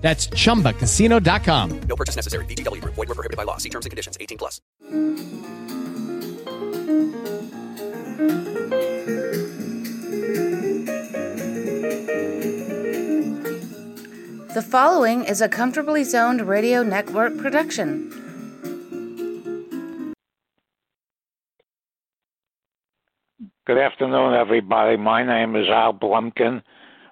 That's chumbacasino.com. No purchase necessary. VGW Group. Void were prohibited by law. See terms and conditions. 18 plus. The following is a comfortably zoned radio network production. Good afternoon, everybody. My name is Al Blumkin.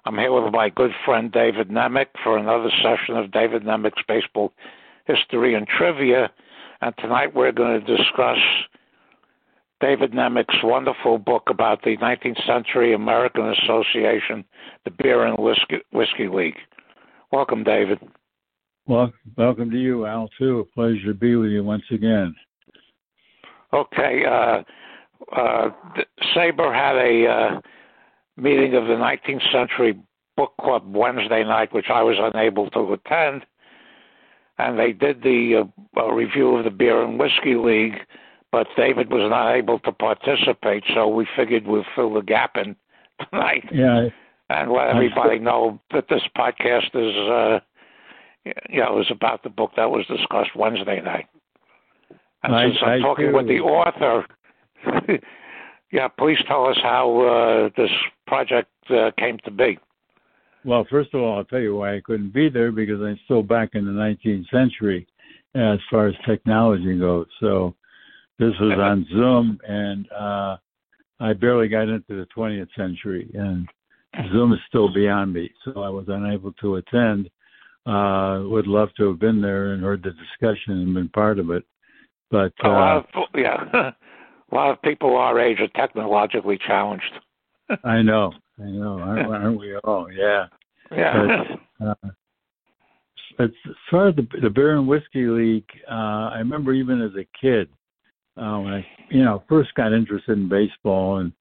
I'm here with my good friend David Nemec for another session of David Nemec's Baseball History and Trivia. And tonight we're going to discuss David Nemec's wonderful book about the 19th Century American Association, the Beer and Whiskey, Whiskey League. Welcome, David. Well, welcome to you, Al, too. A pleasure to be with you once again. Okay. Uh, uh, SABR had a uh, meeting of the 19th Century Book Club Wednesday night, which I was unable to attend. And they did the uh, uh, review of the Beer and Whiskey League, but David was not able to participate, so we figured we'd fill the gap in tonight. Yeah. And let everybody know that this podcast is, uh, you know, is about the book that was discussed Wednesday night. And I, since I'm I talking too. with the author, yeah, please tell us how uh, this project uh, came to be. Well, first of all, I'll tell you why I couldn't be there because I'm still back in the 19th century as far as technology goes. So this was on Zoom, and uh, I barely got into the 20th century, and Zoom is still beyond me. So I was unable to attend. Uh, would love to have been there and heard the discussion and been part of it, but a uh, of yeah, a lot of people our age are technologically challenged. I know, I know, aren't, aren't we all? Yeah. Yeah. But, uh, as far as the, the beer and whiskey league, uh, I remember even as a kid, uh, when I, you know, first got interested in baseball, and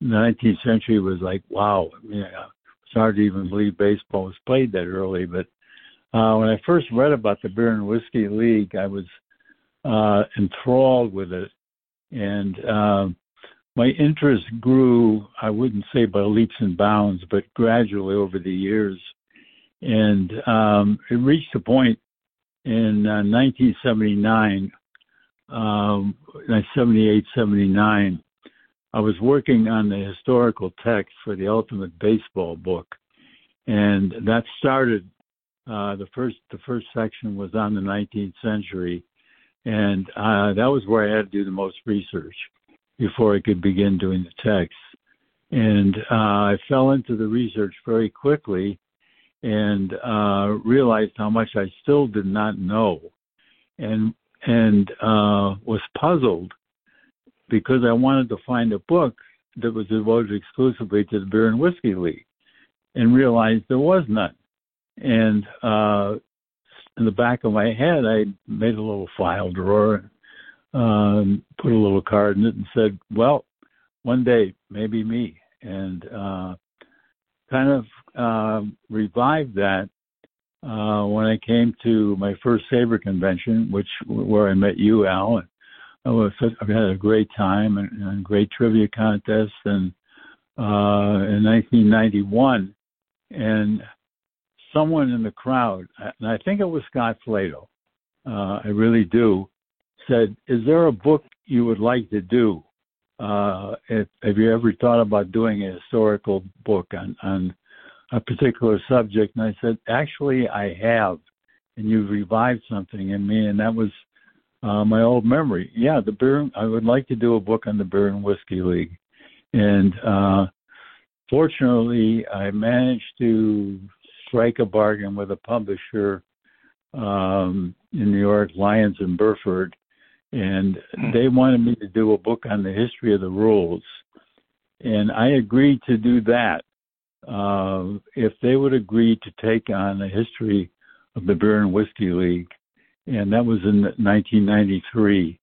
the 19th century was like, wow, you know, it's hard to even believe baseball was played that early. But uh, when I first read about the beer and whiskey league, I was uh, enthralled with it, and um, my interest grew. I wouldn't say by leaps and bounds, but gradually over the years and um, it reached a point in uh, 1979, um, 78, 79. I was working on the historical text for the Ultimate Baseball book, and that started. Uh, the first the first section was on the 19th century, and uh, that was where I had to do the most research before I could begin doing the text. And uh, I fell into the research very quickly and uh, realized how much I still did not know, and and uh, was puzzled because I wanted to find a book that was devoted exclusively to the beer and whiskey league, and realized there was none. And uh, in the back of my head, I made a little file drawer, um, put a little card in it, and said, "Well, one day maybe me." And uh, kind of uh, revived that uh, when I came to my first SABR convention, which where I met you, Al. I was I had a great time and, and great trivia contest, and uh, in 1991, and someone in the crowd, and I think it was Scott Flatow, uh, I really do, said, "Is there a book you would like to do?" Uh, if, have you ever thought about doing a historical book on, on a particular subject? And I said, actually, I have. And you've revived something in me. And that was uh, my old memory. Yeah, the beer, I would like to do a book on the Beer and Whiskey League. And uh, fortunately, I managed to strike a bargain with a publisher um, in New York, Lyons and Burford, and they wanted me to do a book on the history of the rules. And I agreed to do that uh, if they would agree to take on the history of the Beer and Whiskey League and that was in 1993.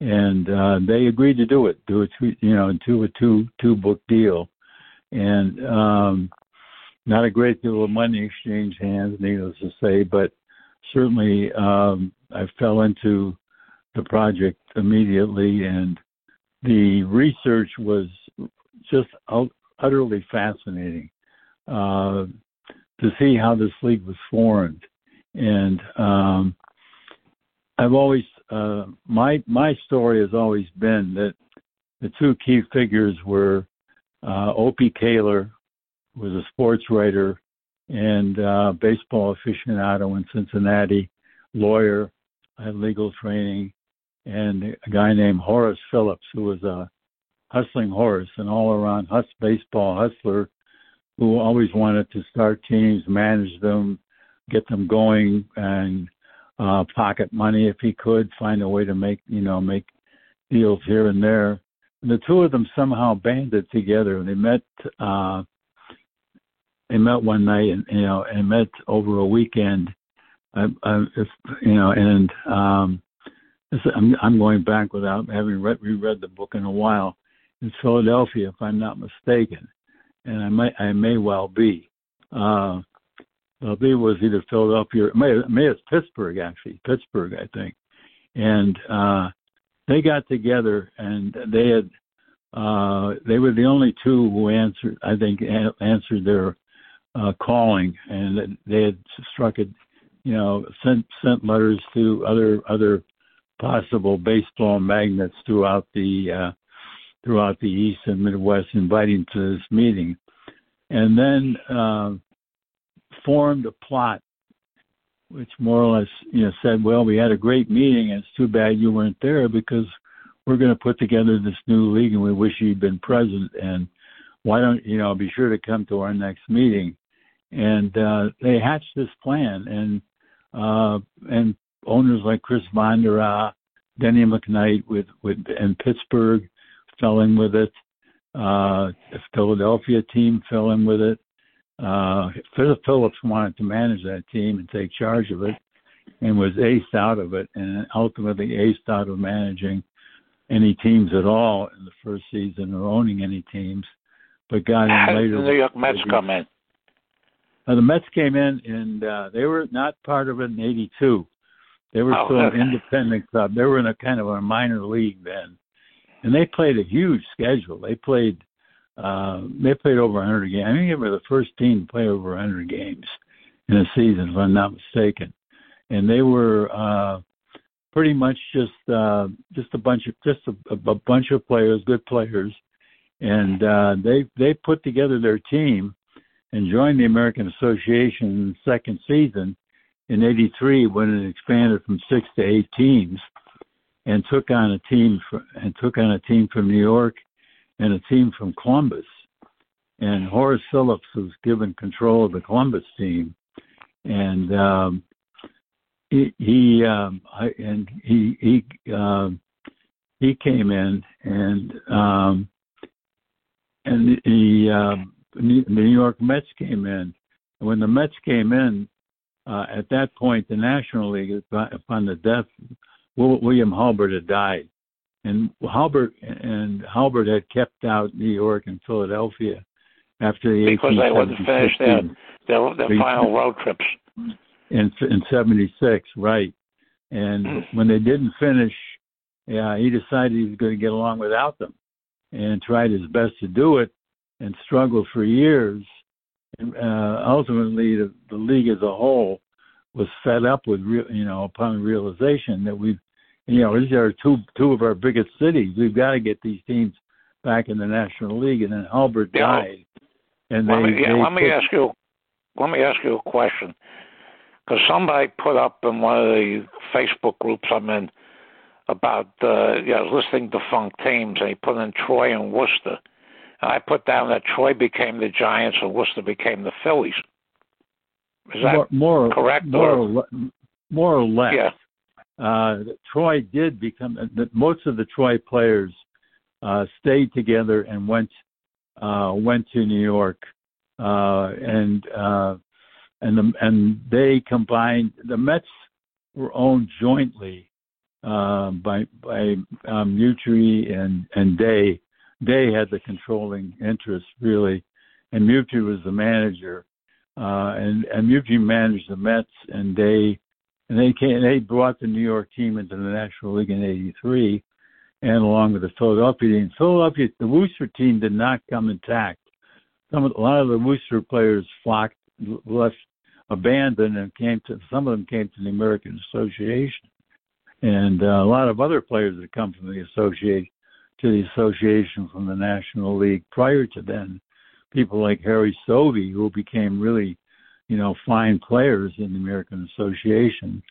And uh, they agreed to do it, do it, you know, do a two two book deal, and um, not a great deal of money exchanged hands, needless to say, but certainly um, I fell into the project immediately, and the research was just utterly fascinating uh, to see how this league was formed. And um, I've always uh, my my story has always been that the two key figures were uh, O.P. Caylor, was a sports writer and uh, baseball aficionado in Cincinnati, lawyer, had legal training, and a guy named Horace Phillips, who was a hustling horse, an all-around hus- baseball hustler, who always wanted to start teams, manage them, get them going, and uh, pocket money if he could, find a way to make you know make deals here and there. And the two of them somehow banded together. And they met. Uh, they met one night, and you know, and met over a weekend. I, I, if, you know, and um, I'm, I'm going back without having read, reread the book in a while. In Philadelphia, if I'm not mistaken, and I may I may well be. Uh, believe it was either Philadelphia, or may may it's Pittsburgh actually, Pittsburgh I think, and uh, they got together and they had uh, they were the only two who answered I think answered their uh, calling, and they had struck it, you know, sent sent letters to other other possible baseball magnets throughout the uh, throughout the East and Midwest, inviting to this meeting, and then uh, formed a plot, which more or less, you know, said, "Well, we had a great meeting, and it's too bad you weren't there because we're going to put together this new league, and we wish you'd been present, and why don't you know be sure to come to our next meeting." And uh, they hatched this plan, and uh, and owners like Chris Von der Ahe, Denny McKnight with with and Pittsburgh fell in with it. Uh, the Philadelphia team fell in with it. Uh, Philip Phillips wanted to manage that team and take charge of it, and was aced out of it, and ultimately aced out of managing any teams at all in the first season or owning any teams, but got in How later. did the New York Mets come in? Uh, the Mets came in, and uh, they were not part of it in '82. They were Oh, still okay. an independent club. They were in a kind of a minor league then, and they played a huge schedule. They played, uh, they played over 100 games. I think they were the first team to play over 100 games in a season, if I'm not mistaken. And they were uh, pretty much just uh, just a bunch of just a, a bunch of players, good players, and uh, they they put together their team and joined the American Association in the second season in '83 when it expanded from six to eight teams, and took on a team for, and took on a team from New York and a team from Columbus. And Horace Phillips was given control of the Columbus team, and um, he he um, I, and he he um, he came in and um, and he um, the New York Mets came in. And when the Mets came in, uh, at that point, the National League, upon the death, Will- William Hulbert had died, and Hulbert and Hulbert had kept out New York and Philadelphia after the Because they wouldn't finish their their, their final road trips. in in '76, right? And Mm. when they didn't finish, yeah, he decided he was going to get along without them, and tried his best to do it, and struggled for years. And uh, ultimately, the, the league as a whole was fed up with, real, you know, upon realization that we, you know, these are two two of our biggest cities. We've got to get these teams back in the National League. And then Albert Yeah. died, and they, Let me, yeah, they let me ask you. Let me ask you a question. Because somebody put up in one of the Facebook groups I'm in about uh, you know, listing defunct teams, and he put in Troy and Worcester. I put down that Troy became the Giants and Worcester became the Phillies. Is that more, more correct, More or- or, le- more or less. yeah? Uh, Troy did become. that Most of the Troy players uh, stayed together and went uh, went to New York, uh, and uh, and the, and they combined. The Mets were owned jointly uh, by by um, Mutrie and and Day. Day had the controlling interest really, and Mutrie was the manager. Uh, and and Mutrie managed the Mets, and Day and they came. They brought the New York team into the National League in '83, and along with the Philadelphia team. Philadelphia, the Worcester team did not come intact. Some of, a lot of the Worcester players flocked, left, abandoned, and came to. Some of them came to the American Association, and uh, a lot of other players that come from the association to the association from the National League prior to then. People like Harry Stovey, who became really you know, fine players in the American Association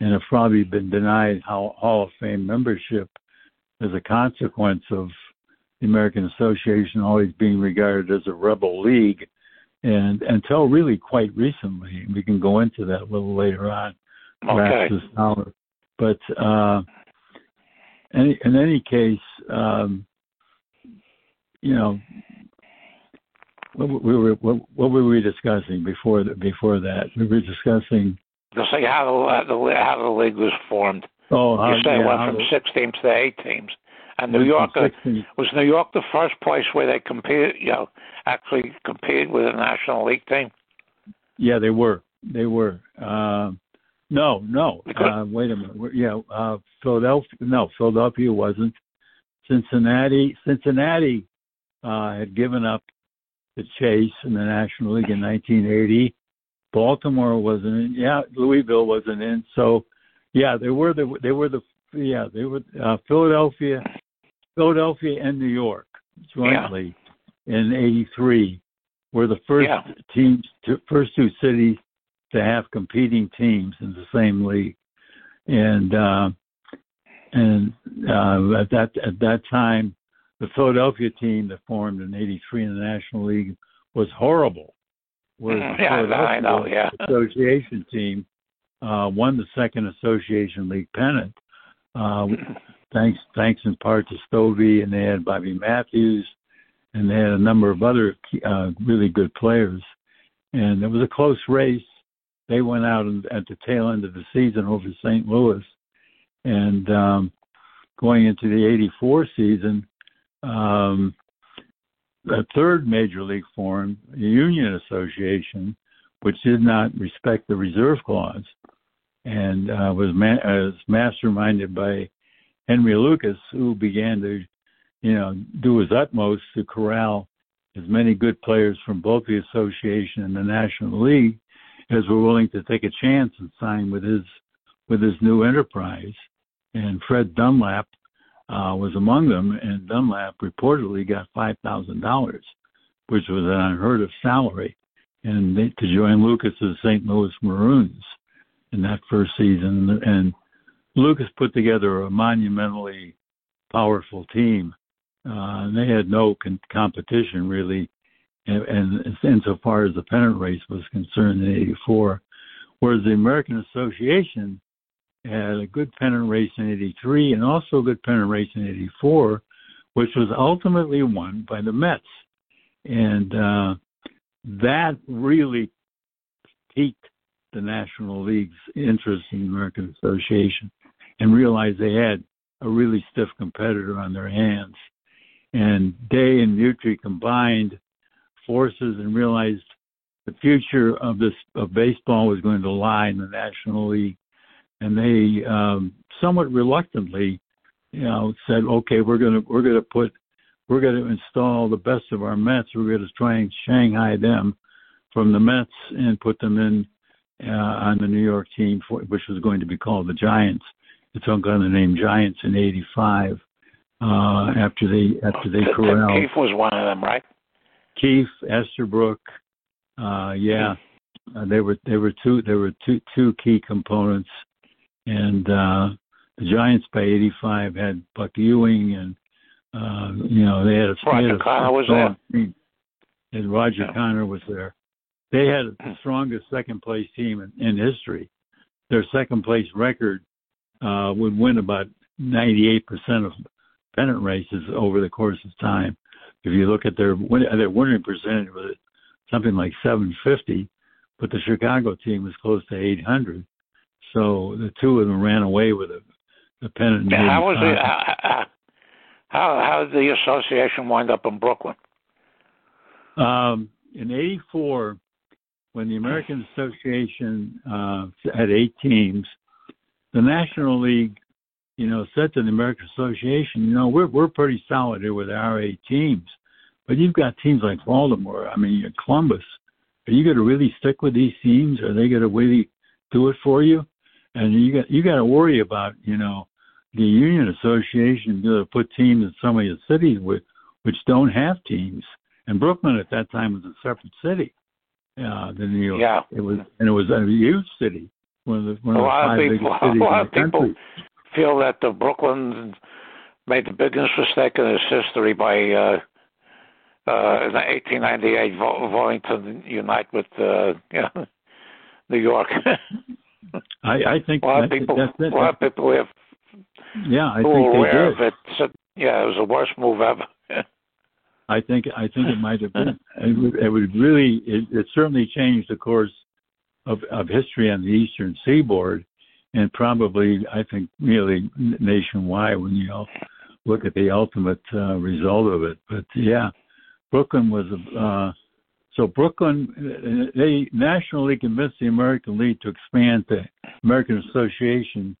and have probably been denied Hall of Fame membership as a consequence of the American Association always being regarded as a rebel league. And until really quite recently, we can go into that a little later on, okay. this hour. But uh, any, in any case, um, you know, what, we were what, what were we discussing before the, before that? We were discussing just like how the, the how the league was formed. Oh, how, you say yeah, it went from the, six teams to eight teams, and New York uh, was New York the first place where they competed. You know, actually competed with a National League team. Yeah, they were. They were. Uh, no, no. Uh, wait a minute. We're, Yeah, uh, Philadelphia. No, Philadelphia wasn't. Cincinnati. Cincinnati uh, had given up the chase in the National League in 1980. Baltimore wasn't in. Yeah, Louisville wasn't in. So, yeah, they were the they were the yeah they were uh, Philadelphia, Philadelphia and New York jointly yeah. in '83 were the first yeah. teams, to, first two cities to have competing teams in the same league, and uh, and uh, at that at that time the Philadelphia team that formed in '83 in the National League was horrible. Whereas mm, yeah, I know, yeah. Association team uh, won the second Association League pennant, uh, thanks thanks in part to Stovey, and they had Bobby Matthews, and they had a number of other uh, really good players, and it was a close race. They went out at the tail end of the season over St. Louis, and um, going into the '84 season, um, the third major league formed, a union association, which did not respect the reserve clause, and uh, was, was masterminded by Henry Lucas, who began to, you know, do his utmost to corral as many good players from both the association and the National League as were willing to take a chance and sign with his with his new enterprise. And Fred Dunlap uh, was among them, and Dunlap reportedly got five thousand dollars, which was an unheard of salary, and they, to join Lucas's St. Louis Maroons in that first season. And Lucas put together a monumentally powerful team. Uh, they had no con- competition really, and, and insofar as the pennant race was concerned in '84, whereas the American Association had a good pennant race in 83 and also a good pennant race in 84, which was ultimately won by the Mets. And uh, that really piqued the National League's interest in the American Association and realized they had a really stiff competitor on their hands. And Day and Mutrie combined forces and realized the future of this of baseball was going to lie in the National League and they um, somewhat reluctantly, you know, said, "Okay, we're gonna we're gonna put we're gonna install the best of our Mets. We're gonna try and Shanghai them from the Mets and put them in uh, on the New York team, for, which was going to be called the Giants. It took on the name Giants in '85 uh, after they after they corralled. Keefe was one of them, right? Keefe, Esterbrook, uh, yeah, uh, they were they were two there were two two key components and uh, the Giants by '85 had Buck Ewing, and uh, you know they had a, Roger had a Connor was there. Team. And Roger yeah. Connor was there. They had the Hmm. strongest second place team in, in history. Their second place record uh, would win about 98% of pennant races over the course of time. If you look at their win, their winning percentage was something like 750, but the Chicago team was close to 800. So the two of them ran away with it. The pennant. How was it? How, how how did the association wind up in Brooklyn? Um, in '84, when the American Association uh, had eight teams, the National League, you know, said to the American Association, you know, we're we're pretty solid here with our eight teams, but you've got teams like Baltimore. I mean, Columbus. Are you going to really stick with these teams? Are they going to really do it for you? And you got you got to worry about you know the union association going to put teams in some of the cities with which don't have teams. And Brooklyn at that time was a separate city uh, than New York. Yeah. It was, and it was a huge city. One of the one a of the five biggest people, cities a lot in of the people country. Feel that the Brooklyn made the biggest mistake in its history by uh, uh, in 1898 vo- voting to unite with uh, you know, New York. I, I think a lot of people, that's it. a lot of people have yeah, I think are they aware did. of it. Said, yeah, it was the worst move ever. I think I think it might have been. It would, it would really. It, it certainly changed the course of of history on the Eastern Seaboard, and probably I think really nationwide when you look at the ultimate uh, result of it. But yeah, Brooklyn was a. Uh, so Brooklyn, uh, they nationally convinced the American League to expand the American Association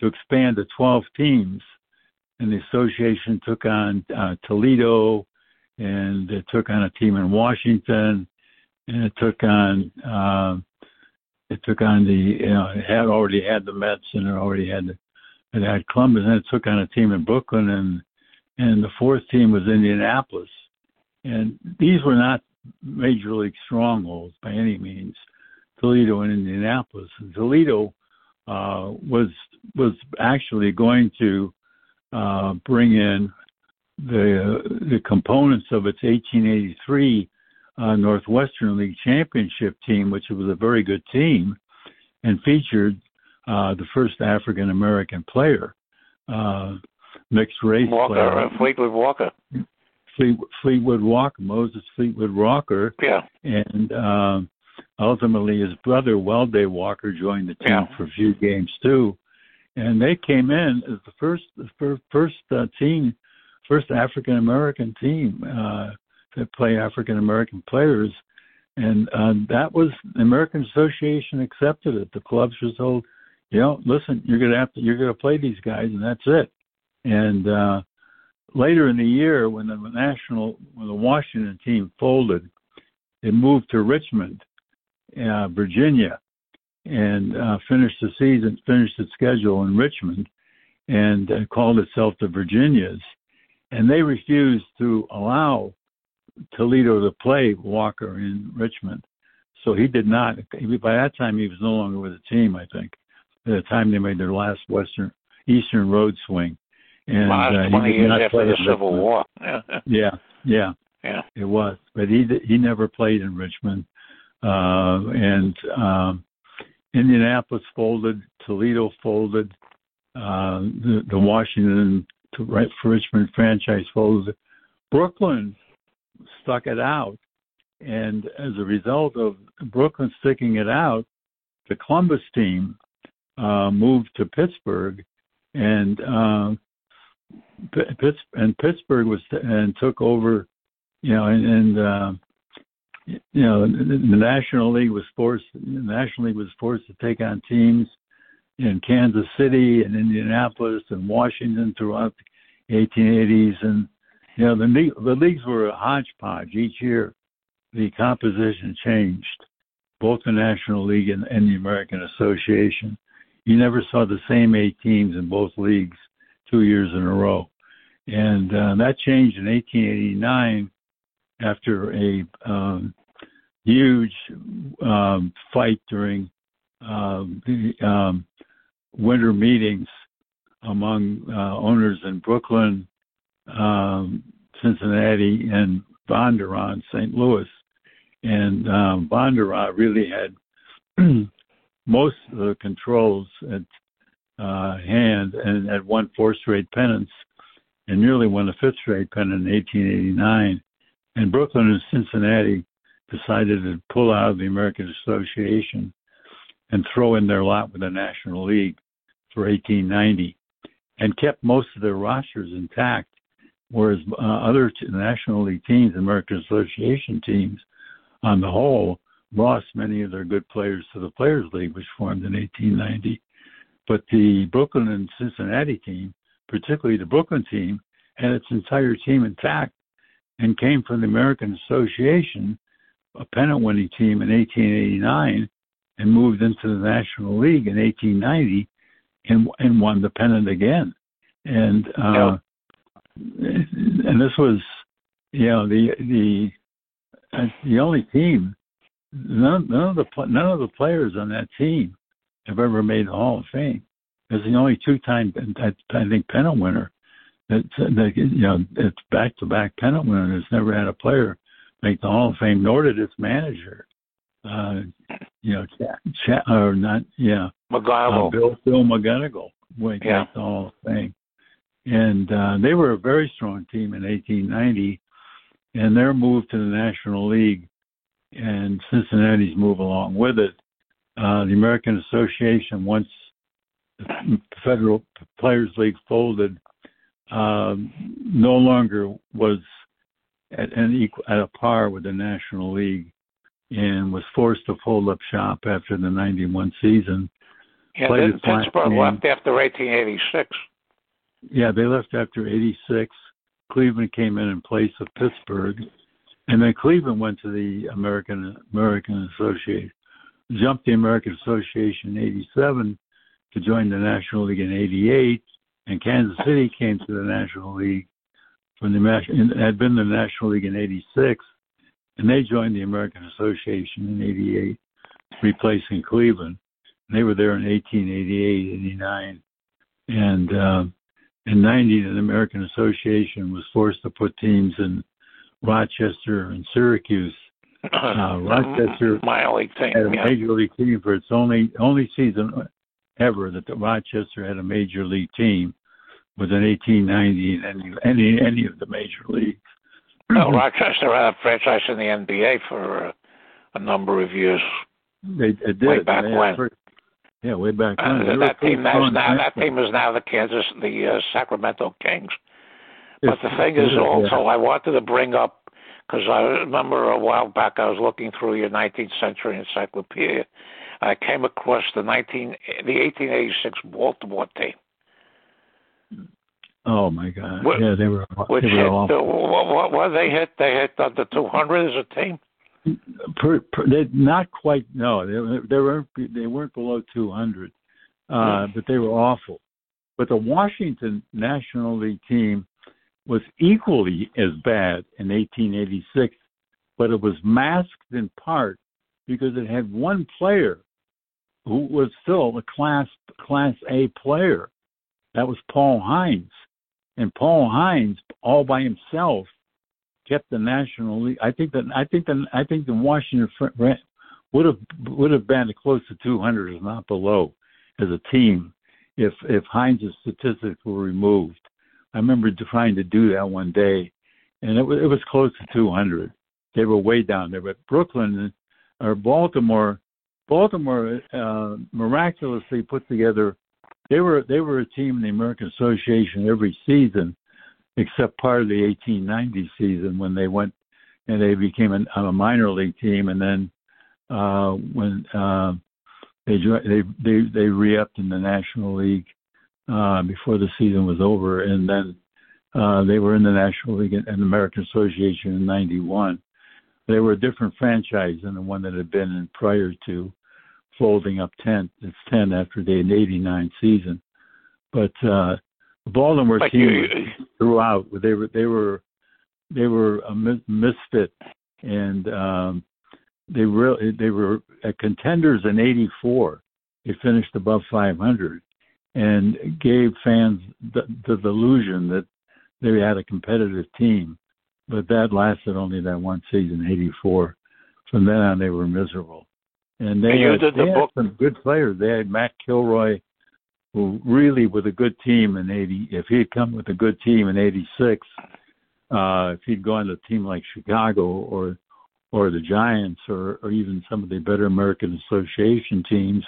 to expand to 12 teams, and the association took on uh, Toledo, and it took on a team in Washington, and it took on um, it took on the you know it had already had the Mets and it already had the, it had Columbus, and it took on a team in Brooklyn, and and the fourth team was Indianapolis, and these were not major league strongholds by any means. Toledo and Indianapolis. And Toledo uh, was was actually going to uh, bring in the the components of its 1883 uh, Northwestern League championship team, which was a very good team, and featured uh, the first African American player, uh, mixed race Walker, player, uh, Fleetwood Walker. Fleet, Fleetwood Walker, Moses Fleetwood Walker, Yeah, and um, ultimately his brother Welday Walker joined the team Yeah. for a few games too, and they came in as the first the fir- first uh, team, first African American team uh, that play African American players, and uh, that was the American Association accepted it. The clubs were told, you know, listen, you're gonna have to you're gonna play these guys, and that's it. And uh, later in the year, when the national when the Washington team folded, it moved to Richmond, uh, Virginia, and uh, finished the season, finished its schedule in Richmond, and uh, called itself the Virginias. And they refused to allow Toledo to play Walker in Richmond, so he did not. By that time, he was no longer with the team. I think at the time they made their last Western Eastern Road swing, and last uh, he twenty years after play the Civil Richmond. War. Yeah, yeah, yeah. it was, but he he never played in Richmond, uh, and um, Indianapolis folded, Toledo folded, uh, the the Washington to right for Richmond franchise folded, Brooklyn stuck it out, and as a result of Brooklyn sticking it out, the Columbus team uh, moved to Pittsburgh, and uh, Pitts and Pittsburgh was and took over, you know, and, and uh, you know the, the National League was forced. The National League was forced to take on teams in Kansas City and Indianapolis and Washington throughout the 1880s, and know the the leagues were a hodgepodge each year. The composition changed, both the National League and, and the American Association. You never saw the same eight teams in both leagues two years in a row. And uh, that changed in 1889 after a um, huge um, fight during um, the um, winter meetings among uh, owners in Brooklyn, um, Cincinnati, and Von der Ahe, St. Louis. And um, Von der Ahe really had most of the controls at uh, hand and had won four straight pennants and nearly won a fifth straight pennant in 1889. And Brooklyn and Cincinnati decided to pull out of the American Association. and throw in their lot with the National League for 1890, and kept most of their rosters intact, whereas uh, other t- National League teams, American Association teams, on the whole, lost many of their good players to the Players League, which formed in 1890. But the Brooklyn and Cincinnati team, particularly the Brooklyn team, had its entire team intact and came from the American Association, a pennant winning team in 1889, and moved into the National League in 1890 and, and won the pennant again. And uh, and this was, you know, the the uh, the only team. None, none of the none of the players on that team have ever made the Hall of Fame. It's the only two-time, I think, pennant winner. That, that you know, it's back-to-back pennant winner. Has never had a player make the Hall of Fame, nor did its manager. Uh, you know, Ch- Ch- or not, yeah, McGunnigle. uh, Bill Phil McGunnigle make Yeah. the Hall of Fame, and uh, they were a very strong team in 1890, and their move to the National League, and Cincinnati's move along with it. Uh, the American Association, once the Federal Players League folded, um, no longer was at an equal, at a par with the National League, and was forced to fold up shop after the '91 season. Yeah, played then its last Pittsburgh left after 1886. Yeah, they left after '86. Cleveland came in in place of Pittsburgh, and then Cleveland went to the American American Association, jumped the American Association in '87 to join the National League in '88, and Kansas City came to the National League from the had been the National League in '86, and they joined the American Association in '88, replacing Cleveland. And they were there in 1888, '89, and uh, in 90, the American Association was forced to put teams in Rochester and Syracuse. Uh, Rochester my only team. had a Yeah. major league team for its only only season ever that the Rochester had a major league team was in 1890 in any any any of the major leagues. Well, Rochester had a franchise in the NBA for uh, a number of years. They, they did. Way back They when. first- yeah, way back Uh, when. They that team pretty now, now that team is now the Kansas, the uh, Sacramento Kings. But the thing is, yeah. also, I wanted to bring up because I remember a while back I was looking through your 19th century encyclopedia. I came across the 19 the 1886 Baltimore team, Oh my God! What- yeah, they were. which they hit were awful. the, what, what, what they hit? They hit under 200 as a team. Per, per, they not quite no they they weren't they weren't below 200 uh but they were awful. But the Washington National League team was equally as bad in 1886 but it was masked in part because it had one player who was still a class class A player. That was Paul Hines. And Paul Hines all by himself kept the National League. I think that I think that I think the Washington would have would have been close to 200, if not below, as a team, if if Hines' statistics were removed. I remember trying to do that one day, and it was it was close to 200. They were way down there, but Brooklyn or Baltimore, Baltimore uh, miraculously put together. They were they were a team in the American Association every season except part of the 1890 season when they went and they became an, a minor league team, and then uh, when uh, they they they they re-upped in the National League uh, before the season was over, and then uh, they were in the National League and American Association in '91. They were a different franchise than the one that had been in prior to folding up 10. It's 10 after the 89 season, but uh, Baltimore team you, was throughout. They were they were they were a misfit, and um, they really they were contenders in '84. They finished above 500, and gave fans the, the delusion that they had a competitive team. But that lasted only that one season, '84. From then on, they were miserable. And they And you had, the they had book- some good players. They had Matt Kilroy, who really with a good team in 80 if he had come with a good team in 86 uh if he'd gone to a team like Chicago or or the Giants or or even some of the better American Association teams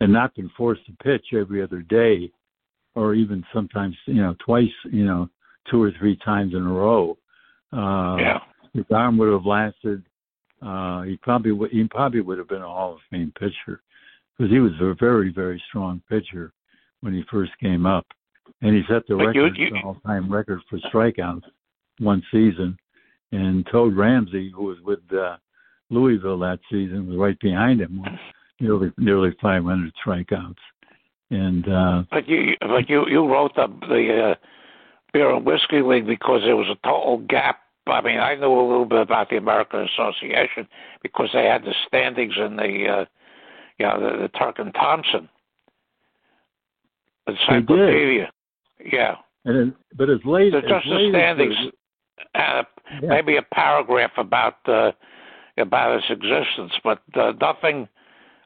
and not been forced to pitch every other day, or even sometimes you know twice, you know, two or three times in a row, uh, Yeah. his arm would have lasted. Uh, he probably would, he probably would have been a Hall of Fame pitcher because he was a very very strong pitcher when he first came up, and he set the you- record, you- the all-time record for strikeouts one season. And Toad Ramsey, who was with uh, Louisville that season, was right behind him, nearly nearly 500 strikeouts. And uh, But you, but you, you wrote the the uh, beer and whiskey league because there was a total gap. I mean, I knew a little bit about the American Association because they had the standings in the, uh, you know, the, the Turk and Thompson encyclopedia. Yeah, and it, but as late so as just the late as standings, and Yeah. maybe a paragraph about uh, about its existence, but uh, nothing.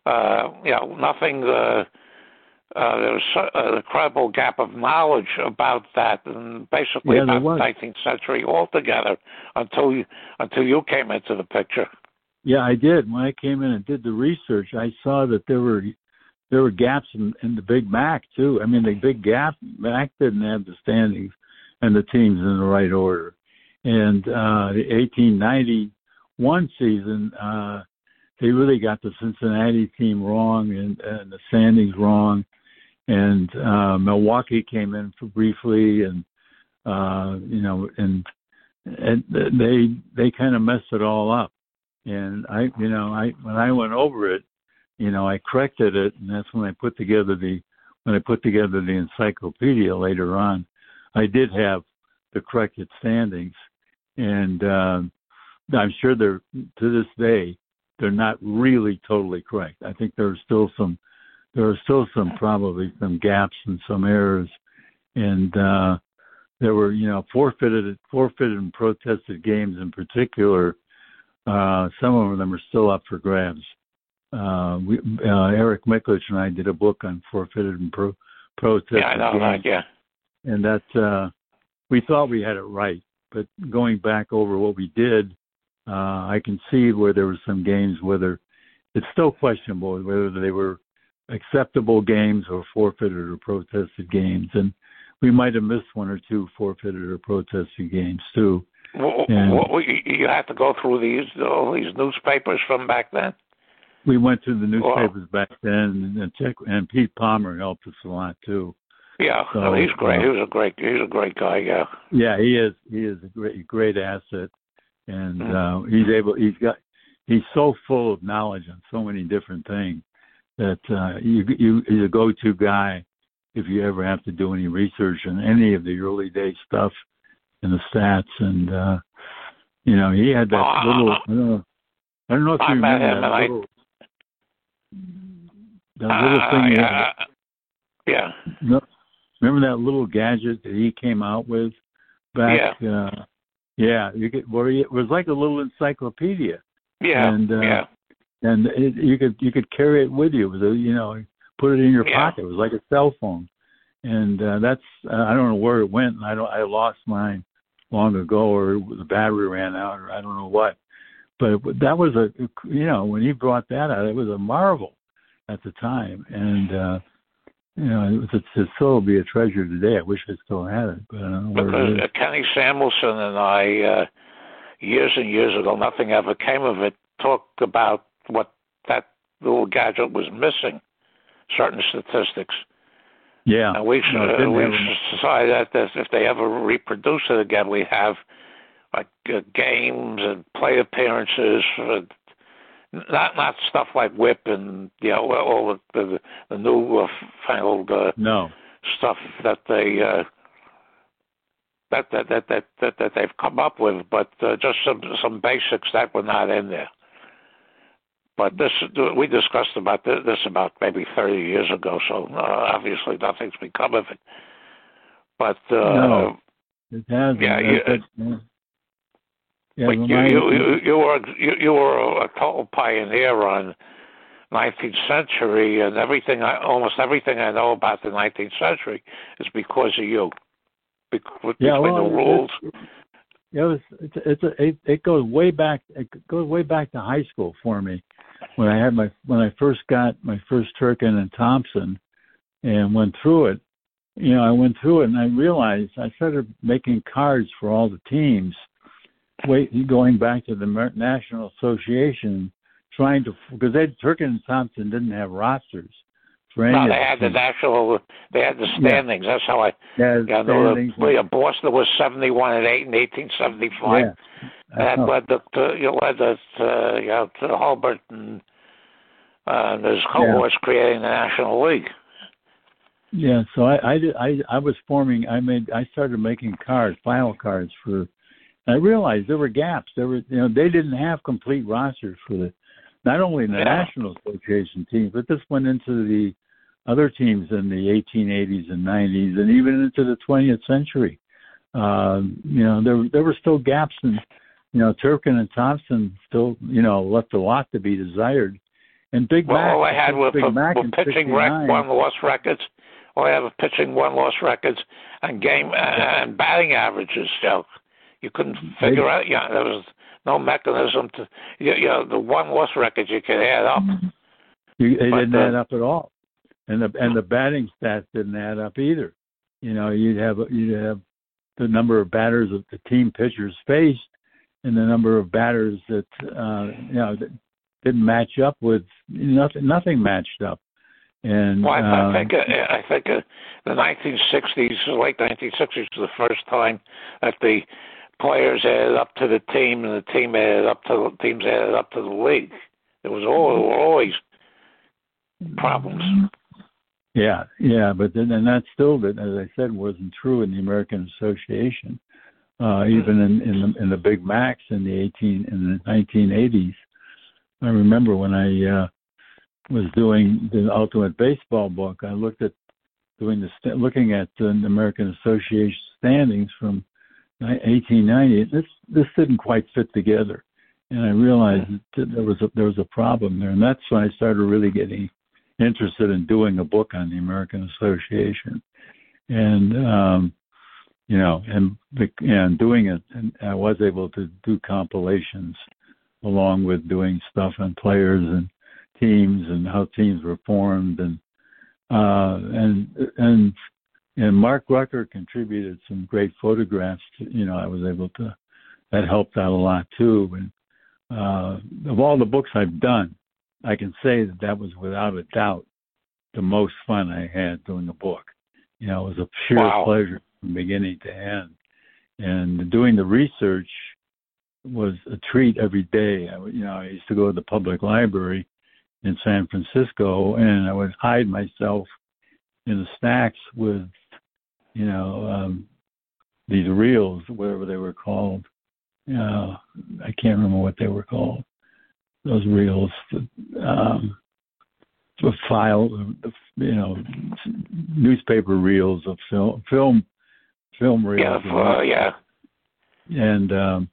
Uh, you know, nothing. Uh, uh, there was so- an incredible gap of knowledge about that, and basically Yeah, about the 19th century altogether until you until you came into the picture. Yeah, I did. When I came in and did the research, I saw that there were there were gaps in, in the Big Mac too. I mean, the Big Gap Mac didn't have the standings and the teams in the right order. And uh, the 1891 season, uh, they really got the Cincinnati team wrong and, and the standings wrong. And uh, Milwaukee came in for briefly, and uh, you know, and and they they kind of messed it all up and I, you know, I when I went over it, you know, I corrected it, and that's when I put together the when I put together the encyclopedia later on. I did have the corrected standings, and uh, I'm sure they're to this day they're not really totally correct. I think there are still some there are still some probably some gaps and some errors, and uh, there were you know forfeited forfeited and protested games in particular uh, some of them are still up for grabs. Uh, we, uh, Eric Miklich and I did a book on forfeited and pro- protested Yeah, I know games, that. Yeah, and that uh, we thought we had it right. But going back over what we did, uh, I can see where there were some games whether it's still questionable whether they were acceptable games or forfeited or protested games, and we might have missed one or two forfeited or protested games too. Wh- And- wh- you had to go through these all these newspapers from back then. We went through the newspapers back then, and, check, and Pete Palmer helped us a lot too. Yeah, So, no, he's great. uh, he was a great. He's a great guy. Yeah. Yeah, he is. He is a great, great asset, and Mhm. uh, he's able. He's got. He's so full of knowledge on so many different things that uh, you you he's a go-to guy if you ever have to do any research on any of the early day stuff and the stats. And uh, you know, he had that Oh, little. I don't know. I don't know if I you met remember him that I- little. That little Uh, thing. yeah. Yeah. No, remember that little gadget that he came out with back? Yeah, uh, yeah. You could, where he, it was like a little encyclopedia, Yeah. And, uh, yeah. and it, you could you could carry it with you. It a, you know, put it in your Yeah. pocket. It was like a cell phone, and uh, that's uh, I don't know where it went. And I don't I lost mine long ago, or the battery ran out, or I don't know what. But that was a you know when he brought that out, it was a marvel at the time, and. uh you know, it was it's, it still be a treasure today. I wish I still had it, but I don't know where it Because uh, Kenny Samuelson and I, uh, years and years ago, nothing ever came of it. Talked about what that little gadget was missing, certain statistics, Yeah, and we should No, uh, we should decide that if they ever reproduce it again, we have like uh, games and play appearances. Uh, not not stuff like WHIP and you know all the the, the new uh, fangled uh, no, stuff that they uh, that, that that that that that they've come up with, but uh, just some some basics that were not in there. But this we discussed about this, this about maybe thirty years ago, so uh, obviously nothing's become of it. But uh, No. it has. Yeah, That- you- that- yeah, but you, you you you were you, you were a total pioneer on 19th century, and everything I almost everything I know about the 19th century is because of you. Bec- yeah, between well, the rules. It's, it was it's it's a, it, it goes way back. It goes way back to high school for me, when I had my when I first got my first Turkin and Thompson, and went through it, you know, I went through it and I realized I started making cards for all the teams, wait, going back to the National Association, trying to because they Turkin and Thompson didn't have rosters. For any No, they had the national. They had the standings. That's how I. Yeah, Yeah, no, standings. the, yeah, Boston was seventy-one and eight in eighteen seventy-five. Yeah. That led to, to you led to, uh, you know, to Hulbert and uh, his cohorts creating the National League. Yeah, so I I did I I was forming I made I started making cards, final cards for I realized there were gaps. There were you know, they didn't have complete rosters for the not only the Yeah. National Association teams, but this went into the other teams in the 1880s and 90s and even into the 20th century. Um, you know, there there were still gaps and you know, Turkin and Thompson still, you know, left a lot to be desired. And Big Well, Mac, all I had were, Big Mac were pitching rec, one loss records. All I have are pitching one loss records and game and batting averages. So you couldn't figure out. Yeah, there was no mechanism to. You, you know, the one loss record you could add up. You, they But, didn't uh, add up at all, and the and the batting stats didn't add up either. You know, you'd have you'd have the number of batters that the team pitchers faced, and the number of batters that uh, you know that didn't match up with nothing. Nothing matched up, and Well, I, I think uh, I think uh, the 1960s, late 1960s, was the first time that the players added up to the team, and the team added up to the teams added up to the league. There was there were always problems. Yeah, yeah, but then and that still, that as I said, wasn't true in the American Association. Uh, even in in the, in the Big Macs in the eighteen in the nineteen eighties, I remember when I uh, was doing the Ultimate Baseball book, I looked at doing the looking at the American Association standings from eighteen ninety. This this didn't quite fit together, and I realized that there was a, there was a problem there, and that's when I started really getting interested in doing a book on the American Association, and um, you know, and and doing it, and I was able to do compilations along with doing stuff on players and teams and how teams were formed, and uh, and and and Mark Rucker contributed some great photographs. To, you know, I was able to that helped out a lot too. And uh, of all the books I've done, I can say that that was without a doubt the most fun I had doing the book. You know, it was a sheer Wow. pleasure from beginning to end. And doing the research was a treat every day. I, you know, I used to go to the public library in San Francisco, and I would hide myself in the stacks with, you know, um, these reels, whatever they were called. Uh, I can't remember what they were called those reels, the um, the file, you know, newspaper reels of film, film, film reels. Yeah, uh, yeah. And um,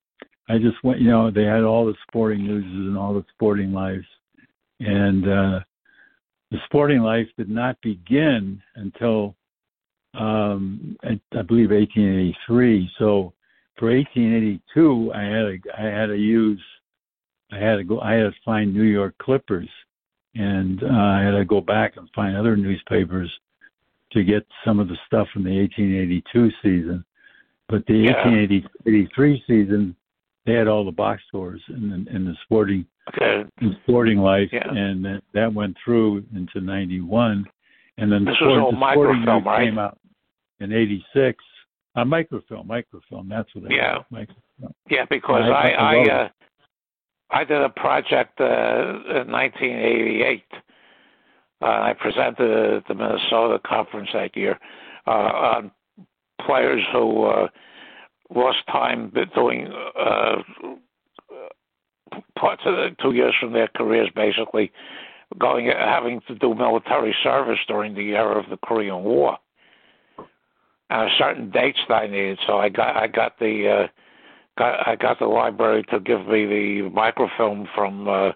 I just went, you know, they had all the sporting news and all the sporting lives, and uh, the sporting life did not begin until um, I, I believe 1883. So for 1882, I had to, I had to use I had to go. I had to find New York Clippers, and uh, I had to go back and find other newspapers to get some of the stuff from the 1882 season. But the Yeah. 1883 season, they had all the box scores in the, in the sporting Okay. in sporting life, Yeah. and that, that went through into '91, and then the, This was sport, the sporting microfilm, news right? came out in '86. Uh, microfilm, microfilm. That's what they Yeah. Microfilm. Yeah, because I- I I I uh, I did a project uh, in 1988. Uh, I presented at the Minnesota conference that year uh, on players who uh, lost time doing uh, parts of the two years from their careers, basically going having to do military service during the era of the Korean War. And certain dates that I needed, so I got I got the uh, got I got the library to give me the microfilm from uh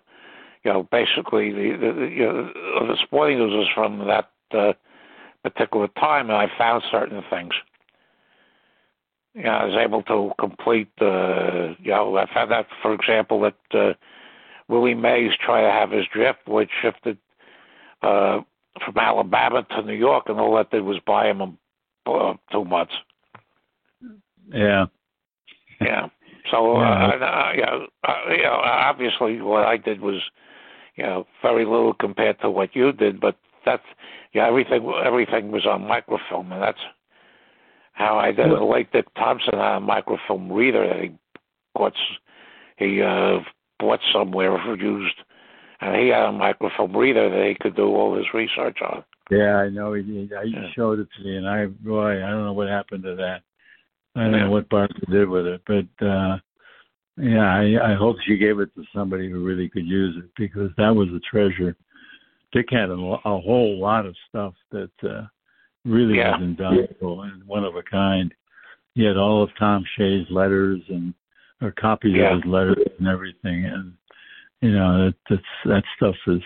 you know basically the, the, you know the sporting news was from that uh, particular time and I found certain things. You know, I was able to complete uh you know I found out for example that uh Willie Mays try to have his draft board shifted uh, from Alabama to New York, and all that did was buy him uh, two months. Yeah. Yeah. So, uh, Yeah. uh, you know, uh, you know, obviously, what I did was, you know, very little compared to what you did, but that's, yeah, everything, everything was on microfilm, and that's how I did it. Like Dick Thompson had a microfilm reader that he bought, he uh, bought somewhere used, and he had a microfilm reader that he could do all his research on. Yeah, I know. He, he, I Yeah. showed it to me, and I, boy, I don't know what happened to that. I don't Yeah. know what Barbara did with it, but uh yeah, I, I hope she gave it to somebody who really could use it because that was a treasure. Dick had a, a whole lot of stuff that uh really Yeah. was invaluable and one of a kind. He had all of Tom Shea's letters and or copies Yeah. of his letters and everything, and you know that that's, that stuff is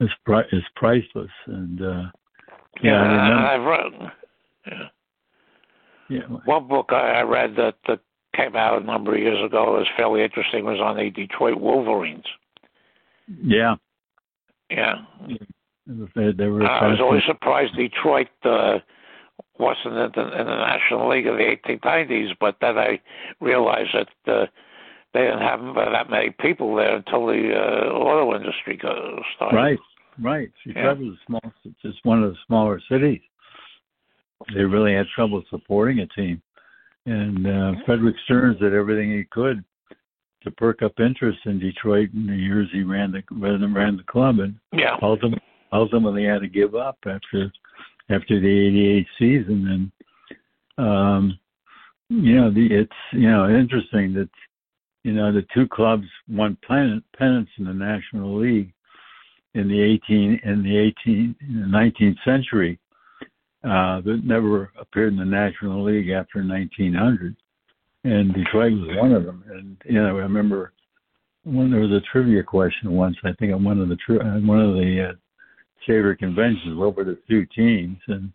is pri- is priceless. And uh yeah, I i've read. Yeah. Yeah, One book I I read that, that came out a number of years ago was fairly interesting was on the Detroit Wolverines. yeah. Yeah, They, they were. I was always surprised Detroit uh, wasn't in the, in the National League of the 1890s, but then I realized that uh, they didn't have that many people there until the uh, auto industry started. right, right. Chicago Yeah. was small, just one of the smaller cities. They really had trouble supporting a team, and uh, Frederick Stearns did everything he could to perk up interest in Detroit in the years he ran the ran, ran the club, and Yeah, ultimately, ultimately had to give up after after the '88 season. And um, you know, the, it's you know interesting that you know the two clubs won pennants in the National League in the 18 in the 18 in the 19th century. Uh, that never appeared in the National League after 1900, and Detroit was one of them. And you know, I remember when there was a trivia question once. I think on one of the tri- one of the uh, SABR conventions, what were the two teams? And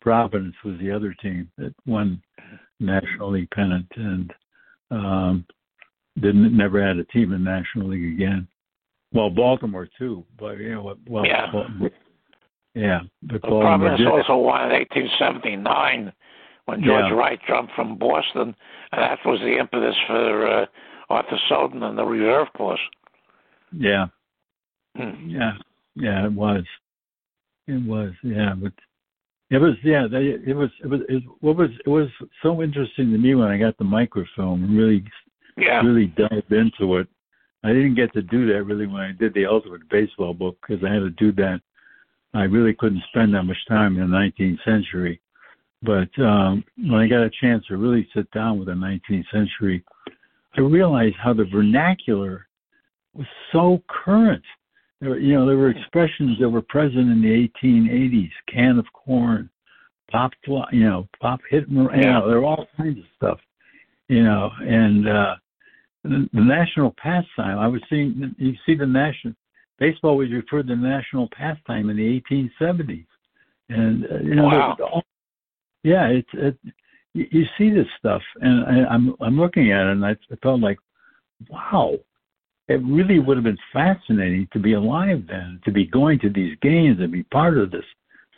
Providence was the other team that won National League pennant, and um, didn't never had a team in National League again. Well, Baltimore too, but you know, well, Yeah. Baltimore- yeah, Well, Baltimore Providence did. also won in 1879 when George Yeah. Wright jumped from Boston, and that was the impetus for uh, Arthur Soden and the reserve clause. Yeah, Hmm. yeah, yeah, it was, it was, yeah, but it was, yeah, they, it was, it was, it, what was, it was so interesting to me when I got the microfilm and really Yeah, really delved into it. I didn't get to do that really when I did the Ultimate Baseball book because I had to do that. I really couldn't spend that much time in the 19th century. But um, when I got a chance to really sit down with the 19th century, I realized how the vernacular was so current. There, were- you know, there were expressions that were present in the 1880s: can of corn, pop, you know, pop hit, you know, there were all kinds of stuff, you know, and uh, the, national pastime. I was seeing you see the national baseball was referred to the national pastime in the 1870s, and uh, you know, Wow. all- yeah, it's it, you, you see this stuff, and I, I'm I'm looking at it, and I, I felt like, wow, it really would have been fascinating to be alive then, to be going to these games and be part of this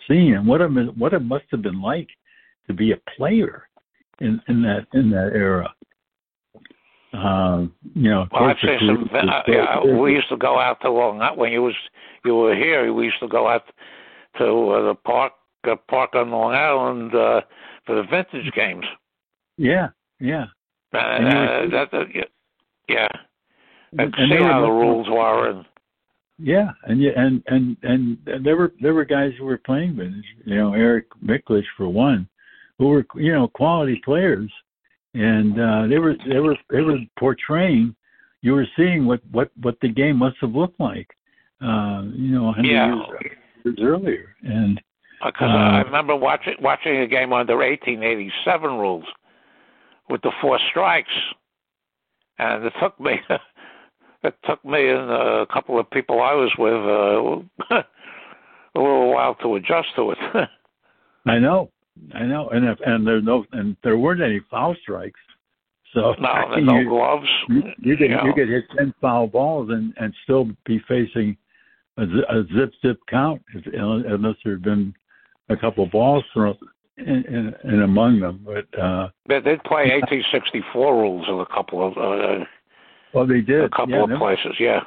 scene, and what it what it must have been like to be a player in in that in that era. Um, you know, Well, I've seen some. Uh, yeah, we used to go out to Long Island when you was you were here. We used to go out to uh, the park uh, park on Long Island uh, for the vintage games. yeah, yeah. And, And uh, that, that, yeah, yeah, and, And see were how the rules were. And Yeah, and yeah, and and and there were there were guys who were playing with, you know, Eric Miklich for one, who were you know quality players, and uh, they were they were they were portraying. You were seeing what what what the game must have looked like, uh, you know, a hundred Yeah. years, years earlier, and because Uh, I remember watching watching a game under 1887 rules with the four strikes, and it took me it took me and a couple of people I was with uh, a little while to adjust to it. I know, I know, and if, and there no and there weren't any foul strikes, So No, there no you, gloves. you, you could Yeah. you could hit ten foul balls and and still be facing a, a zip zip count if, unless there had been a couple balls thrown in, in, in among them. But uh, They did play 1864 rules in a couple of uh, well, they did a couple yeah, of they- places. Yeah.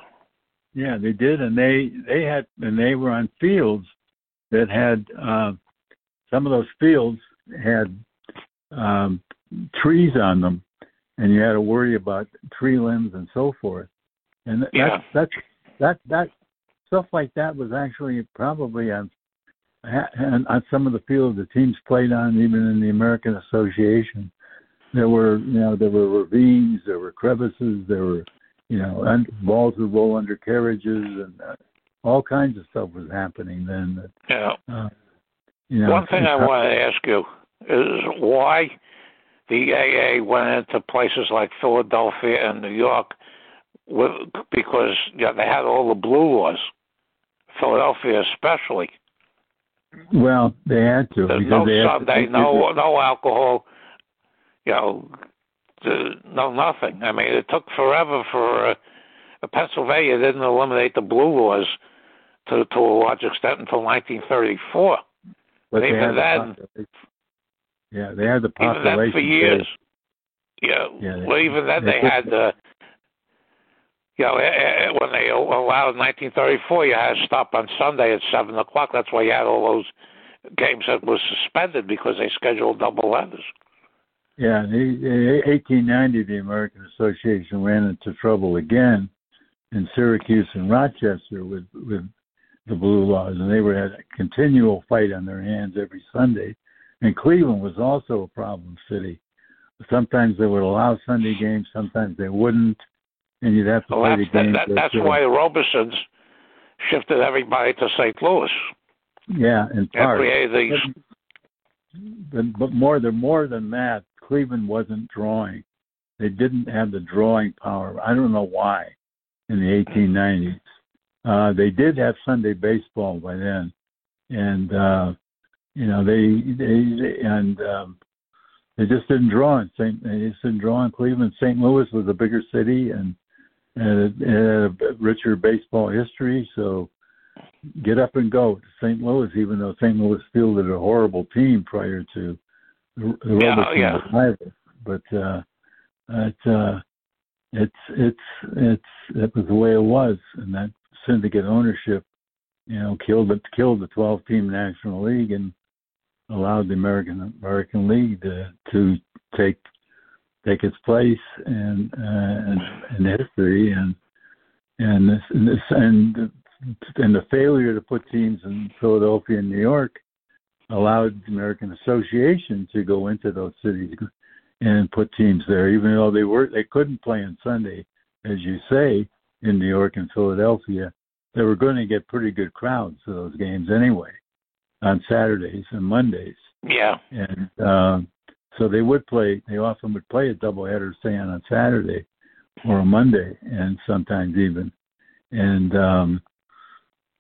Yeah, they did, and they they had and they were on fields that had uh, some of those fields had um, trees on them, and you had to worry about tree limbs and so forth. And that Yeah. that that that stuff like that was actually probably on on on some of the fields the teams played on, even in the American Association. There were you know there were ravines, there were crevices, there were you know, and balls would roll under carriages, and uh, all kinds of stuff was happening then. That, Yeah. uh, you know, One thing I want to ask you is why the AA went into places like Philadelphia and New York with, because you know, they had all the blue laws, Philadelphia especially. Well, they had to There's because no they Sunday, to, no no alcohol, you know, no nothing. I mean, it took forever for uh, Pennsylvania didn't eliminate the blue laws to to a large extent until 1934. But they even had the then- population- yeah, they had the Even population. then, for years. Yeah. Yeah, they- well, even then they they had the. You know, eh, eh, when they allowed 1934, you had to stop on Sunday at seven o'clock. That's why you had all those games that were suspended because they scheduled double headers. Yeah, in in 1890, the American Association ran into trouble again in Syracuse and Rochester with with the blue laws, and they were had a continual fight on their hands every Sunday. And Cleveland was also a problem city. Sometimes they would allow Sunday games, sometimes they wouldn't, and you'd have to Well, play that's the games. that, that that's day. why the Robisons shifted everybody to St. Louis Yeah, in and part. But, but more than more than that, Cleveland wasn't drawing. They didn't have the drawing power. I don't know why. In the 1890s, uh, they did have Sunday baseball by then, and uh, you know they they and um, they just didn't draw in St. They just didn't draw in Cleveland. St. Louis was a bigger city and and it, it had a richer baseball history, so get up and go to St. Louis, even though St. Louis fielded a horrible team prior to the, the Yeah, Robison yeah. revival. But uh, it, uh, it's it's it's that was the way it was, and that syndicate ownership, you know, killed it killed the 12 team National League and allowed the American American League to to take take its place and uh, in, in history and and this and this and and the failure to put teams in Philadelphia and New York allowed the American Association to go into those cities and put teams there, even though they were they couldn't play on Sunday, as you say, in New York and Philadelphia. They were going to get pretty good crowds to those games anyway, on Saturdays and Mondays, Yeah. and um, so they would play. They often would play a doubleheader, say on a Saturday or a Monday, and sometimes even, and um,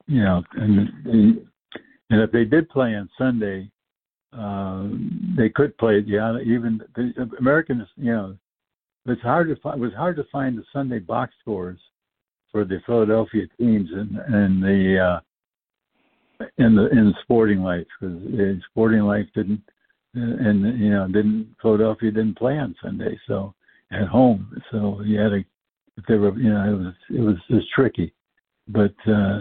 you know, and and if they did play on Sunday, uh, they could play. Yeah, even the Americans. You know, it's hard to find. It was hard to find the Sunday box scores for the Philadelphia teams and and the uh, in the in sporting life because sporting life didn't and you know didn't Philadelphia didn't play on Sunday so at home so you had to they were you know it was it was just tricky. But uh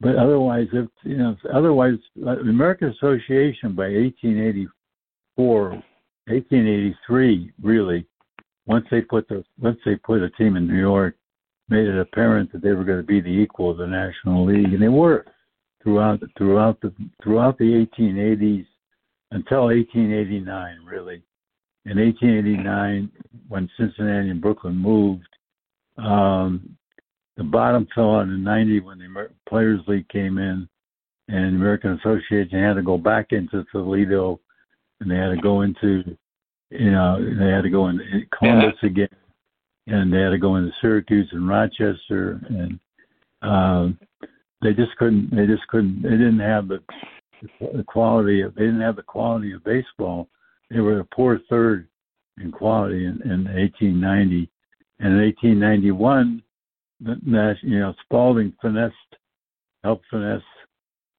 but otherwise if you know otherwise uh, the American Association by 1884 1883 really once they put the once they put a team in New York made it apparent that they were going to be the equal of the National League and they were throughout throughout the throughout the 1880s until 1889 really. In 1889 when Cincinnati and Brooklyn moved um the bottom fell out in 90 when the Amer- Players League came in and the American Association had to go back into Toledo and they had to go into you know they had to go into Columbus again and they had to go into Syracuse and Rochester and um they just couldn't they just couldn't they didn't have the the quality of they didn't have the quality of baseball they were a poor third in quality in, in 1890. And in 1891, the, Nash- you know, Spalding finessed, helped finesse,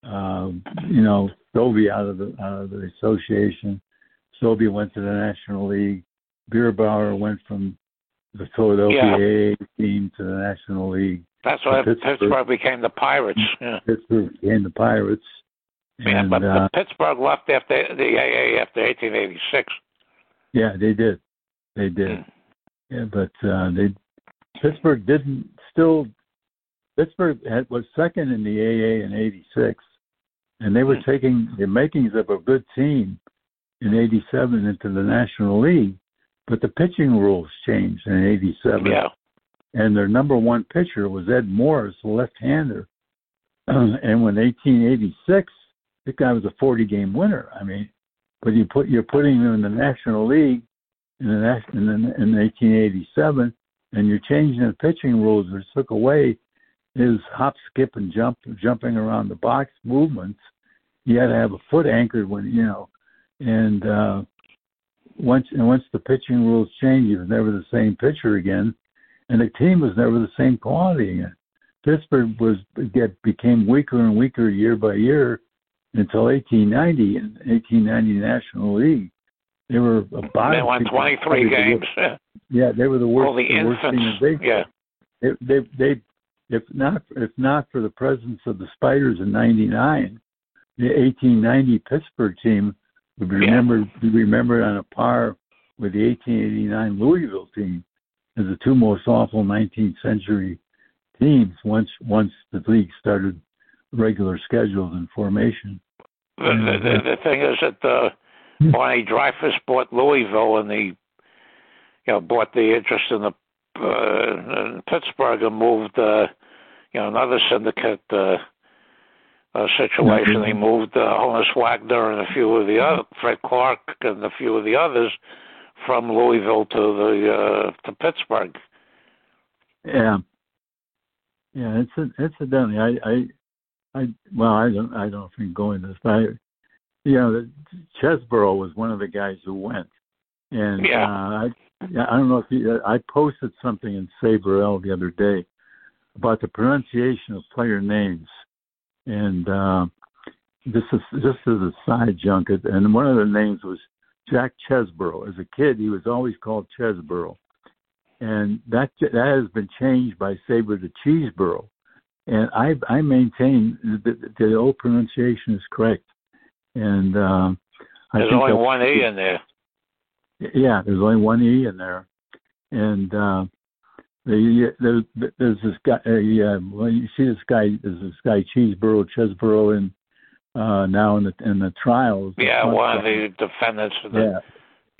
um, you know, Stovey out of the out of the association. Stovey went to the National League. Bierbauer went from the Philadelphia AA team to the National League. That's why Pittsburgh. Pittsburgh became the Pirates. Yeah. Pittsburgh became the Pirates. Yeah, And, but uh, Pittsburgh left after the AA after 1886. yeah, they did. They did. Hmm. Yeah, but uh, they Pittsburgh didn't still. Pittsburgh had, was second in the AA in '86, and they were Hmm. taking the makings of a good team in '87 into the National League. But the pitching rules changed in '87, Yeah. and their number one pitcher was Ed Morris, a left-hander. and when 1886, the guy was a 40-game winner. I mean, but you put you're putting him in the National League in the in, the, in 1887, and you're changing the pitching rules, which took away his hop, skip, and jump, jumping around the box movements. You had to have a foot anchored when you know, and uh, once and once the pitching rules changed, he was never the same pitcher again, and the team was never the same quality again. Pittsburgh was get became weaker and weaker year by year until 1890 in 1890 National League. They were a bottom. They won team. 23 games. Yeah. Yeah, they were the worst. All the the worst team in baseball. Yeah. They, they, they, if not, if not for the presence of the Spiders in '99, the 1890 Pittsburgh team would be Yeah. remembered be remembered on a par with the 1889 Louisville team as the two most awful 19th century teams. Once once the league started regular schedules and formation. The, the, the, the thing is that uh, Barney Dreyfuss bought Louisville, and he, you know, bought the interest in the uh, in Pittsburgh and moved, uh, you know, another syndicate uh, uh, situation. He moved uh, Honus Wagner and a few of the other Fred Clarke and a few of the others from Louisville to the uh, to Pittsburgh. Yeah. Yeah, it's incidentally, I, I, I, well, I don't, I don't think if we can go into this, but I, you know, the- Chesborough was one of the guys who went, and Yeah. uh, I, I don't know if you, I posted something in SABR-L the other day about the pronunciation of player names, and uh, this is just as a side junket, and one of the names was Jack Chesborough. As a kid, he was always called Chesborough and that that has been changed by SABR to Cheeseborough. And I I maintain that the old pronunciation is correct. And um, I There's think only one E in there. Yeah, there's only one E in there, and uh, the there's there's this guy. Uh, well, you see this guy. There's this guy Cheeseborough, Chesborough, and uh, now in the in the trials. Yeah, one of the defendants of the Yeah.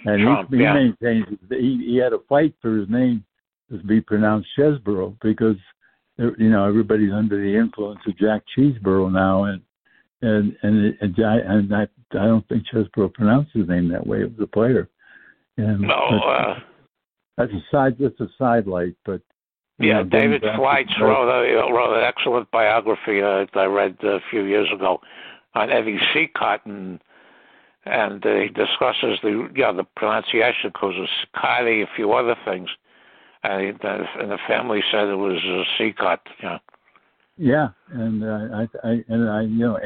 And Trump, he, he yeah. maintains he, he had a fight for his name to be pronounced Chesborough because you know everybody's under the influence of Jack Cheeseborough now, and and and and I, and I, I don't think Chesborough pronounced his name that way. It was a player. And No, uh, that's a side. That's a sidelight, but yeah, know, David Fleitz wrote a, wrote an excellent biography uh, that I read a few years ago on Eddie Cicotte, and and uh, he discusses the yeah the pronunciation because of Scotty, a few other things, and, he, the, and the family said it was uh, Seacott. Yeah, Yeah, and uh, I, I and I, you know,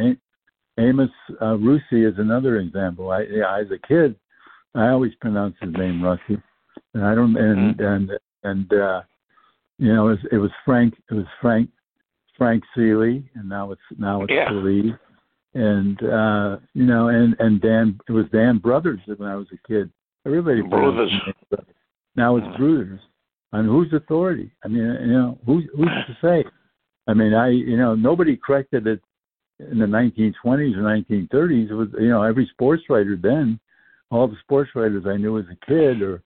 Amos uh, Rusie is another example. I, yeah, as a kid, I always pronounced his name Russi, and I don't, and and and uh, you know, it was, it was Frank, it was Frank, Frank Selee, and now it's now it's Yeah. Lee, and uh, you know, and and Dan, it was Dan Brouthers when I was a kid. Everybody Brothers. his name Brothers. Now it's Brothers. On whose authority? I mean, you know, who's who's to say? I mean, I you know nobody corrected it in the 1920s or 1930s. It was you know every sports writer then, all the sports writers I knew as a kid, or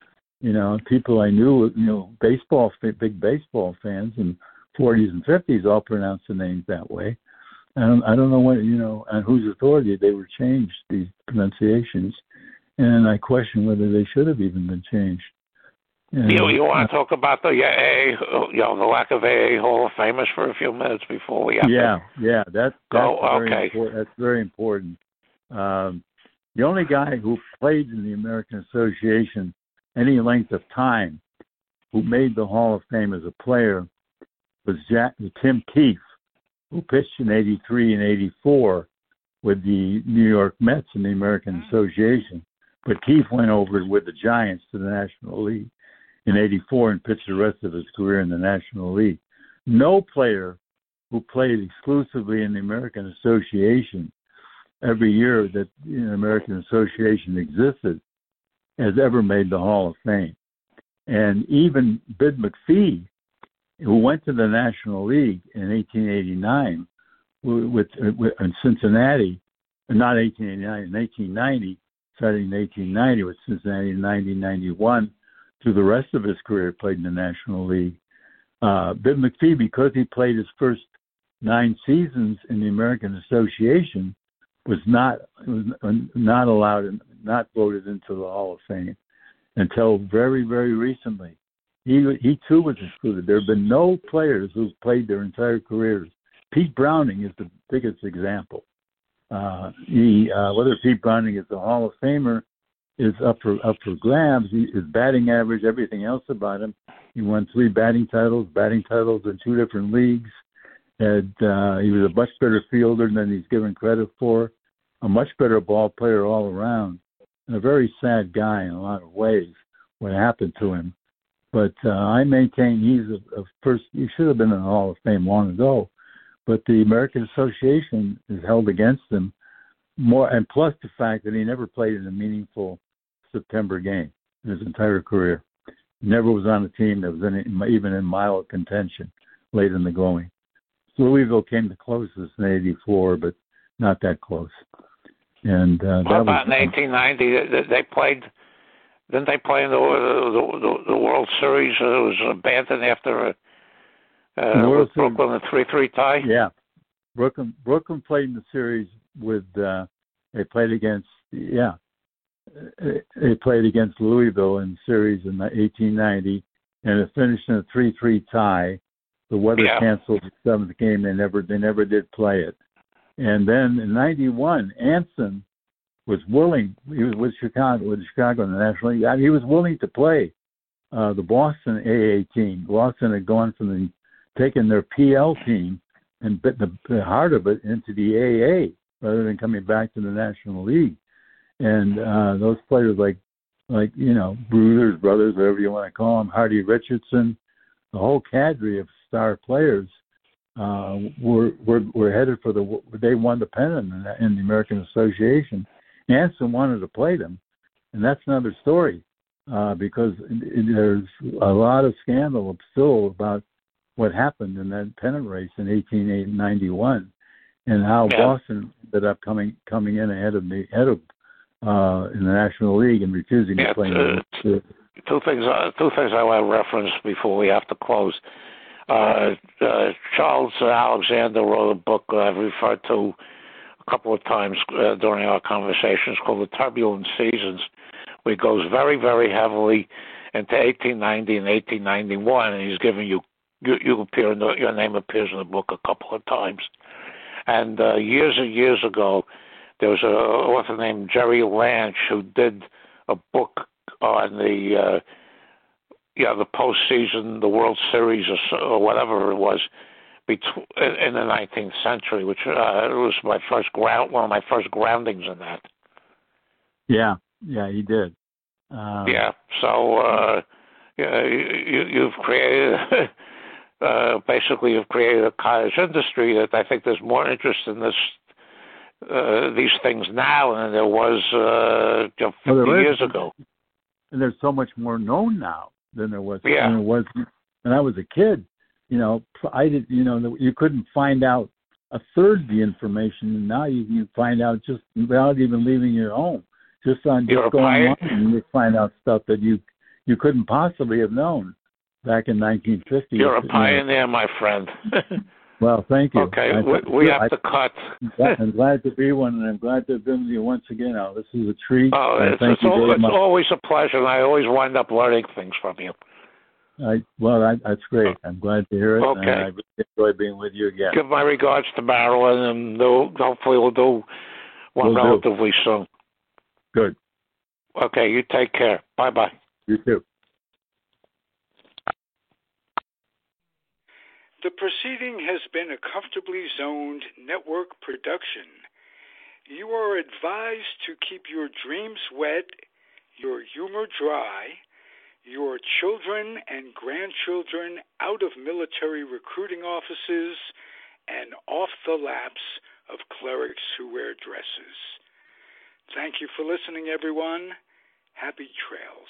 you know people I knew, you know baseball big baseball fans in 40s and 50s all pronounced the names that way. I don't I don't know what you know on whose authority they were changed these pronunciations, and I question whether they should have even been changed. And, you you want to talk about the yeah, AA, you know the lack of AA Hall of Famers for a few minutes before we have to- yeah, yeah, that, that's Oh, very okay. important. That's very important. Um, the only guy who played in the American Association any length of time who made the Hall of Fame as a player was Jack, Tim Keefe, who pitched in 83 and 84 with the New York Mets in the American mm. Association. But Keefe went over with the Giants to the National League in 84 and pitched the rest of his career in the National League. No player who played exclusively in the American Association every year that the American Association existed has ever made the Hall of Fame. And even Bid McPhee, who went to the National League in 1889 with, with in Cincinnati, not 1889, in 1890, starting in 1890 with Cincinnati in 1991, through the rest of his career played in the National League. Uh, Bid McPhee, because he played his first nine seasons in the American Association, was not was not allowed, and not voted into the Hall of Fame until very, very recently. He he too was excluded. There have been no players who've played their entire careers. Pete Browning is the biggest example. Uh, he uh, whether Pete Browning is a Hall of Famer is up for up for grabs. He, his batting average, everything else about him. He won three batting titles, batting titles in two different leagues. Had uh, he was a much better fielder than he's given credit for, a much better ball player all around, and a very sad guy in a lot of ways. What happened to him? But uh, I maintain he's a, a first. He should have been in the Hall of Fame long ago, but the American Association is held against him more, and plus the fact that he never played in a meaningful September game in his entire career. Never was on a team that was in, even in mild contention late in the going. Louisville came the closest in '84, but not that close. And uh, what about was, in 1890? They played. Didn't they play in the the, the, the World Series? It was abandoned after uh, with Brooklyn a three-three tie. Yeah, Brooklyn Brooklyn played in the series with. Uh, they played against. Yeah, they played against Louisville in the series in 1890, and it finished in a three-three tie the weather yeah. canceled the seventh game. They never they never did play it. And then in '91, Anson was willing. He was with Chicago with Chicago in the National League. I mean, he was willing to play uh, the Boston AA team. Boston had gone from the taking their PL team and bit the, the heart of it into the AA rather than coming back to the National League. And uh, those players like like you know Brothers, brothers, whatever you want to call them, Hardy Richardson, the whole cadre of star players uh, were, were were headed for the they won the pennant in the, in the American Association. Anson wanted to play them, and that's another story uh, because there's a lot of scandal still about what happened in that pennant race in 1891 and how yeah. Boston ended up coming coming in ahead of the head of uh, in the National League and refusing yeah, to play. Uh, two things. Uh, two things I want to reference before we have to close. Uh, uh, Charles Alexander wrote a book I've referred to a couple of times uh, during our conversations called The Turbulent Seasons, where he goes very, very heavily into 1890 and 1891, and he's giving you you, you appear in the, your name appears in the book a couple of times. And uh, years and years ago, there was an author named Jerry Lansche who did a book on the uh, yeah the postseason, the World Series, or, or whatever it was, between, in the 19th century, which uh, was my first ground, one of my first groundings in that. Yeah, yeah, he did. Um, yeah, so uh, yeah, you, you've created. uh, basically, you've created a cottage industry that I think there's more interest in this uh, these things now than there was uh, 50 well, there years ago. And there's so much more known now than there was. Yeah. Than there was when I was a kid. You know, I did. You know, you couldn't find out a third of the information, and now you can find out just without even leaving your home, just on You're just going online, and you find out stuff that you you couldn't possibly have known back in 1950. You're a pioneer, know. my friend. well, thank you. Okay, I, we, we have I, to cut. I'm glad to be one, and I'm glad to have been with you once again. Now, this is a treat. Oh, it's, it's, always, it's always a pleasure, and I always wind up learning things from you. I, well, I, that's great. I'm glad to hear it. Okay. I really enjoy being with you again. Give my regards to Marilyn, and hopefully we'll do one we'll relatively do. soon. Good. Okay, you take care. Bye bye. You too. The proceeding has been a comfortably zoned network production. You are advised to keep your dreams wet, your humor dry, your children and grandchildren out of military recruiting offices and off the laps of clerics who wear dresses. Thank you for listening, everyone. Happy trails.